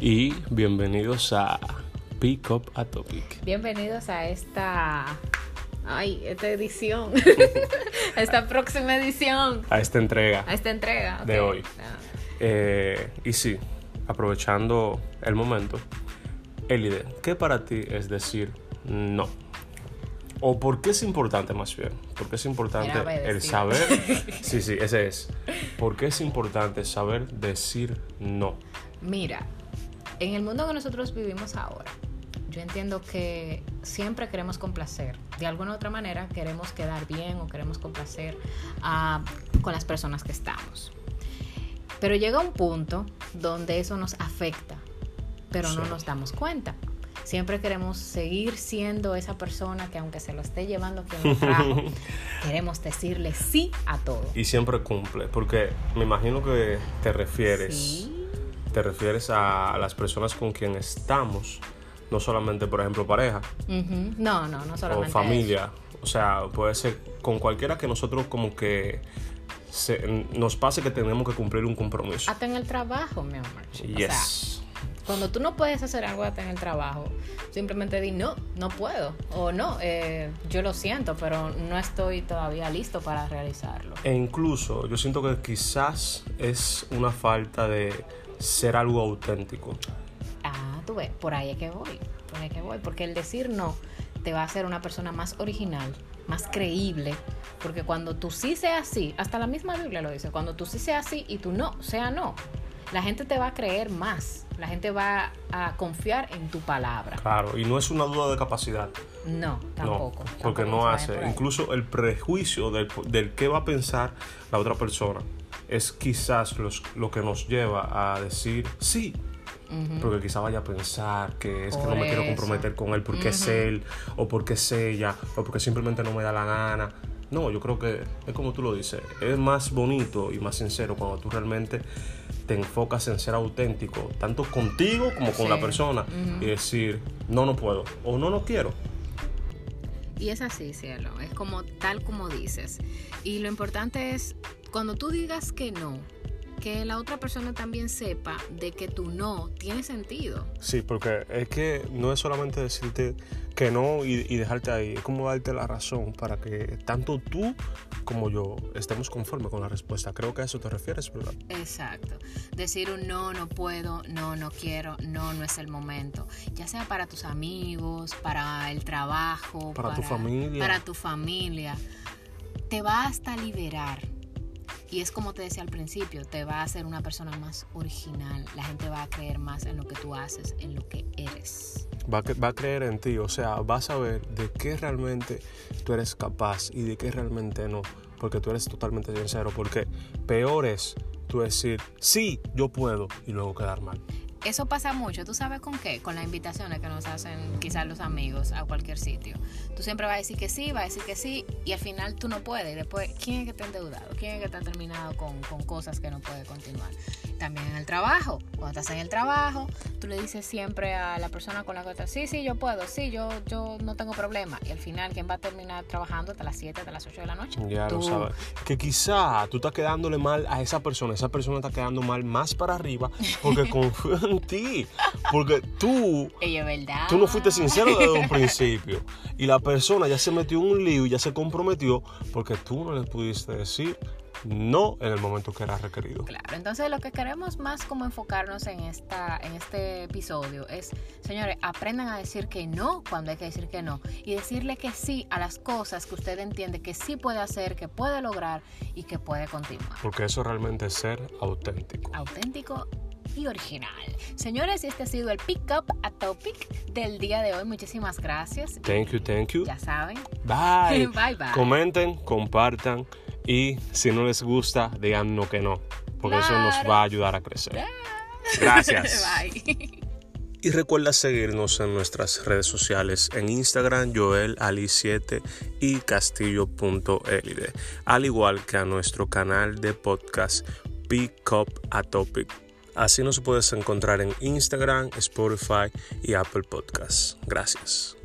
y bienvenidos a Pick Up a Topic. Bienvenidos a esta. Ay, esta edición. a esta próxima edición. A esta entrega. A esta entrega. De ok. hoy. Ah. Eh, y sí, aprovechando el momento, Elide, ¿qué para ti es decir no? ¿O por qué es importante más bien? ¿Por qué es importante el saber? Sí, sí, ese es. ¿Por qué es importante saber decir no? Mira, en el mundo que nosotros vivimos ahora, yo entiendo que siempre queremos complacer. De alguna u otra manera queremos quedar bien o queremos complacer a- con las personas que estamos. Pero llega un punto donde eso nos afecta, pero no Sí. nos damos cuenta. Siempre queremos seguir siendo esa persona que aunque se lo esté llevando quien lo trajo, queremos decirle sí a todo. Y siempre cumple, porque me imagino que te refieres, Sí. Te refieres a las personas con quien estamos, no solamente, por ejemplo, pareja. No, no, no solamente o eso. familia, o sea, puede ser con cualquiera que nosotros como que se- nos pase que tenemos que cumplir un compromiso. Hasta en el trabajo, mi amor. O sea, Yes. cuando tú no puedes hacer algo hasta en el trabajo, simplemente di no, no puedo. O no, eh, yo lo siento, pero no estoy todavía listo para realizarlo. E incluso yo siento que quizás es una falta de ser algo auténtico. Ah, tú ves, por ahí es que voy. Por ahí es que voy. Porque el decir no te va a hacer una persona más original, más creíble. Porque cuando tú sí seas sí, hasta la misma Biblia lo dice, cuando tú sí seas sí y tú no sea no, la gente te va a creer más. La gente va a confiar en tu palabra. Claro, y no es una duda de capacidad. No, tampoco. No, porque tampoco no hace. Incluso el prejuicio del, del qué va a pensar la otra persona es quizás los- lo que nos lleva a decir sí. Ujú. Porque quizá vaya a pensar que es que no me quiero comprometer con él porque es Ujú. él, o porque es ella, o porque simplemente no me da la gana. No, yo creo que es como tú lo dices, es más bonito y más sincero cuando tú realmente te enfocas en ser auténtico, tanto contigo como con Sí. la persona, y decir, no, no puedo, o no, no quiero. Y es así, cielo. Es como tal como dices. Y lo importante es, cuando tú digas que no, que la otra persona también sepa de que tu no tiene sentido. Sí, porque es que no es solamente decirte que no y, y dejarte ahí, es como darte la razón para que tanto tú como yo estemos conformes con la respuesta. Creo que a eso te refieres, ¿verdad? Exacto. Decir un no, no puedo, no, no quiero, no, no es el momento. Ya sea para tus amigos, para el trabajo, Para tu familia. Para tu familia. Te va hasta liberar. Y es como te decía al principio, te va a hacer una persona más original. La gente va a creer más en lo que tú haces, en lo que eres. Va a, va a creer en ti, o sea, vas a ver de qué realmente tú eres capaz y de qué realmente no, porque tú eres totalmente sincero, porque peor es tú decir, sí, yo puedo, y luego quedar mal. Eso pasa mucho, ¿tú sabes con qué? Con las invitaciones que nos hacen quizás los amigos a cualquier sitio. Tú siempre vas a decir que sí, vas a decir que sí, y al final tú no puedes. Y después, ¿quién es que está endeudado? ¿Quién es que está terminado con, con cosas que no puede continuar? También en el trabajo. Cuando estás en el trabajo, tú le dices siempre a la persona con la que estás, sí, sí, yo puedo, sí, yo, yo no tengo problema. Y al final, ¿quién va a terminar trabajando hasta las 7, hasta las 8 de la noche? Ya lo sabes. Que quizá tú estás quedándole mal a esa persona, esa persona está quedando mal más para arriba porque confía en ti. Porque tú, Ella es verdad. tú no fuiste sincero desde un principio. Y la persona ya se metió en un lío y ya se comprometió porque tú no le pudiste decir no en el momento que era requerido. Claro, entonces lo que queremos más como enfocarnos en esta en este episodio es, señores, aprendan a decir que no cuando hay que decir que no y decirle que sí a las cosas que usted entiende que sí puede hacer, que puede lograr y que puede continuar. Porque eso realmente es ser auténtico. Auténtico y original. Señores, este ha sido el Pick Up a Topic del día de hoy. Muchísimas gracias. Thank you, thank you. Ya saben. Bye. Bye, bye. Comenten, compartan y si no les gusta, digan no que no. Porque eso nos va a ayudar a crecer. Gracias. Bye. Y recuerda seguirnos en nuestras redes sociales en Instagram Joel Ali 7 y castillo.elide, al igual que a nuestro canal de podcast Pick Up a Topic. Así nos puedes encontrar en Instagram, Spotify y Apple Podcasts. Gracias.